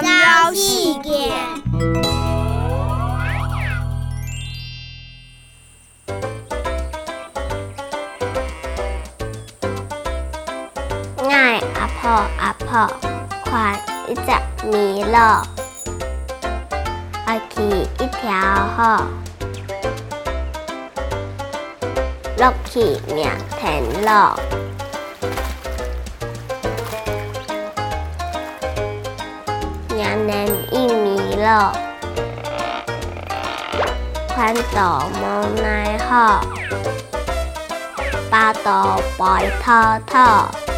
高一点。节。爱阿婆阿婆快一只迷路，爱อ一条อ落去命天จ 一米六，宽度无奈何。巴肚白透透。